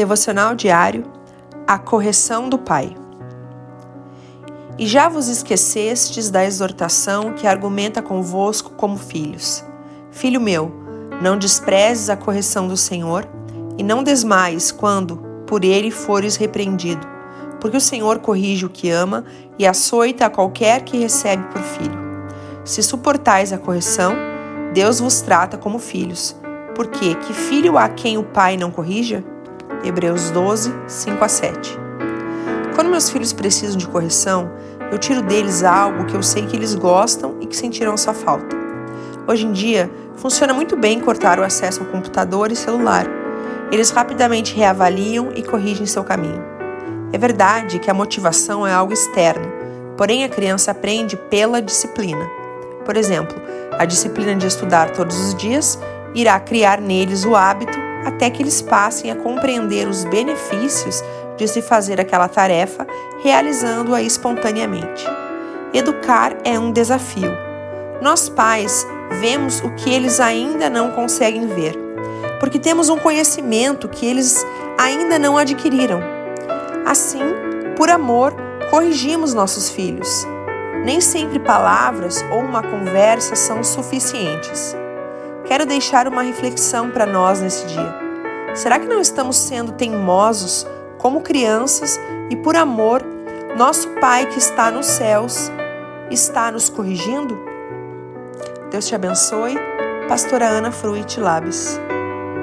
Devocional diário A correção do Pai. E já vos esquecestes da exortação que argumenta convosco como filhos. Filho meu, não desprezes a correção do Senhor e não desmaies quando, por ele, fores repreendido, porque o Senhor corrige o que ama e açoita a qualquer que recebe por filho. Se suportais a correção, Deus vos trata como filhos. Porque que filho há quem o pai não corrija? Hebreus 12, 5 a 7. Quando meus filhos precisam de correção, eu tiro deles algo que eu sei que eles gostam e que sentirão sua falta. Hoje em dia, funciona muito bem cortar o acesso ao computador e celular. Eles rapidamente reavaliam e corrigem seu caminho. É verdade que a motivação é algo externo, porém a criança aprende pela disciplina. Por exemplo, a disciplina de estudar todos os dias irá criar neles o hábito até que eles passem a compreender os benefícios de se fazer aquela tarefa, realizando-a espontaneamente. Educar é um desafio. Nós pais vemos o que eles ainda não conseguem ver, porque temos um conhecimento que eles ainda não adquiriram. Assim, por amor, corrigimos nossos filhos nem sempre palavras ou uma conversa são suficientes. Quero deixar uma reflexão para nós nesse dia. Será que não estamos sendo teimosos como crianças e por amor, nosso Pai que está nos céus está nos corrigindo? Deus te abençoe. Pastora Ana Fruit Labes.